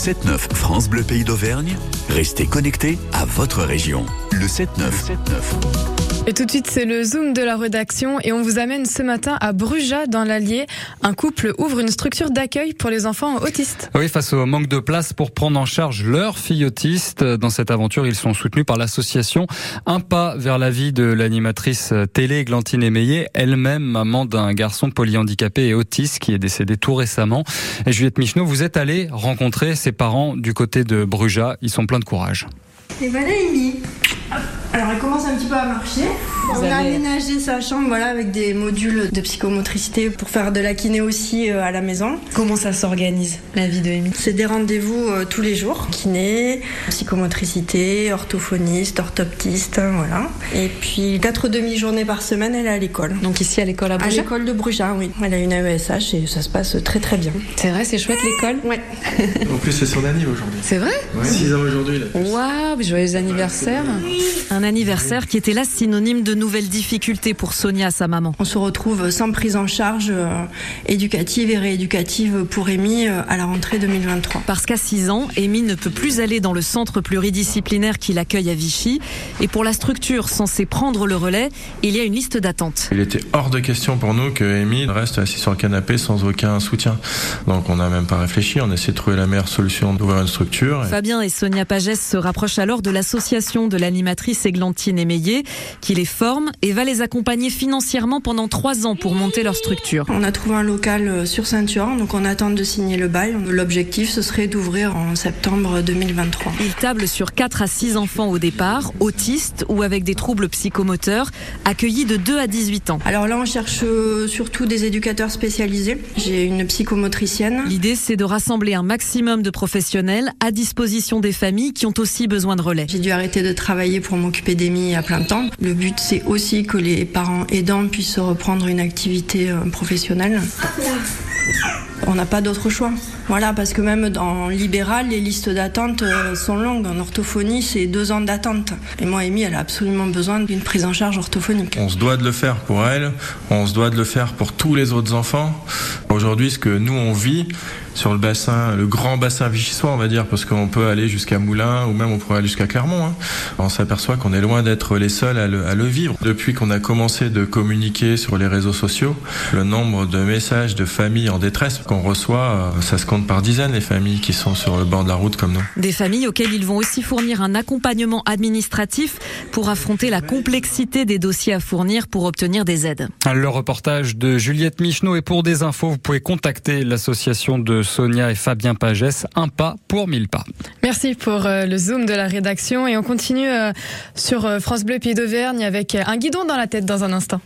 7-9 France Bleu Pays d'Auvergne, restez connectés à votre région. Le 7-9. Et tout de suite, c'est le Zoom de la rédaction et on vous amène ce matin à Bruja dans l'Allier. Un couple ouvre une structure d'accueil pour les enfants autistes. Oui, face au manque de place pour prendre en charge leurs filles autistes. Dans cette aventure, ils sont soutenus par l'association Un pas vers la vie de l'animatrice télé Glantine Émeillé, elle-même maman d'un garçon polyhandicapé et autiste qui est décédé tout récemment. Et Juliette Michneau, vous êtes allée rencontrer ses parents du côté de Bruja. Ils sont pleins de courage. Et voilà Amy. Alors elle commence un petit peu à marcher. On a aménagé sa chambre voilà, avec des modules de psychomotricité pour faire de la kiné aussi euh, à la maison. Comment ça s'organise la vie de Amy? C'est des rendez-vous euh, tous les jours. Kiné, psychomotricité, orthophoniste, orthoptiste, hein, voilà. Et puis quatre demi-journées par semaine, elle est à l'école. Donc ici à l'école à Bruges À l'école de Bruges, oui. Elle a une AESH et ça se passe très très bien. C'est vrai, c'est chouette l'école? Ouais. En plus c'est son anniversaire aujourd'hui. C'est vrai? 6 ans aujourd'hui. Waouh, joyeux anniversaire Un anniversaire qui était là synonyme de nouvelles difficultés pour Sonia, sa maman. On se retrouve sans prise en charge euh, éducative et rééducative pour Amy euh, à la rentrée 2023. Parce qu'à 6 ans, Amy ne peut plus aller dans le centre pluridisciplinaire qui l'accueille à Vichy. Et pour la structure censée prendre le relais, il y a une liste d'attente. Il était hors de question pour nous que Amy reste assis sur le canapé sans aucun soutien. Donc on n'a même pas réfléchi, on a essayé de trouver la meilleure solution d'ouvrir une structure. Fabien et Sonia Pagès se rapprochent alors de l'association de l'animatrice Églantine Émeillé, qui les et va les accompagner financièrement pendant trois ans pour monter leur structure. On a trouvé un local euh, sur Saint-Turin, donc on attend de signer le bail. L'objectif, ce serait d'ouvrir en septembre 2023. Il table sur 4 à 6 enfants au départ, autistes ou avec des troubles psychomoteurs, accueillis de 2 à 18 ans. Alors là, on cherche euh, surtout des éducateurs spécialisés. J'ai une psychomotricienne. L'idée, c'est de rassembler un maximum de professionnels à disposition des familles qui ont aussi besoin de relais. J'ai dû arrêter de travailler pour m'occuper d'Emmy à plein temps. Le but, c'est aussi que les parents aidants puissent reprendre une activité euh, professionnelle. On n'a pas d'autre choix. Voilà, parce que même dans libéral, les listes d'attente euh, sont longues. En orthophonie, c'est deux ans d'attente. Et moi, Amy, elle a absolument besoin d'une prise en charge orthophonique. On se doit de le faire pour elle, on se doit de le faire pour tous les autres enfants. Aujourd'hui, ce que nous, on vit sur le bassin, le grand bassin vichysois, on va dire, parce qu'on peut aller jusqu'à Moulins ou même on pourrait aller jusqu'à Clermont. Hein. On s'aperçoit qu'on est loin d'être les seuls à le, à le vivre. Depuis qu'on a commencé de communiquer sur les réseaux sociaux, le nombre de messages de familles en détresse qu'on reçoit, euh, ça se compte par dizaines les familles qui sont sur le bord de la route comme nous. Des familles auxquelles ils vont aussi fournir un accompagnement administratif pour affronter la complexité des dossiers à fournir pour obtenir des aides. Le reportage de Juliette Michneau et pour des infos, vous pouvez contacter l'association de Sonia et Fabien Pagès, un pas pour mille pas. Merci pour euh, le zoom de la rédaction et on continue euh, sur France Bleu Pays d'Auvergne avec un guidon dans la tête dans un instant.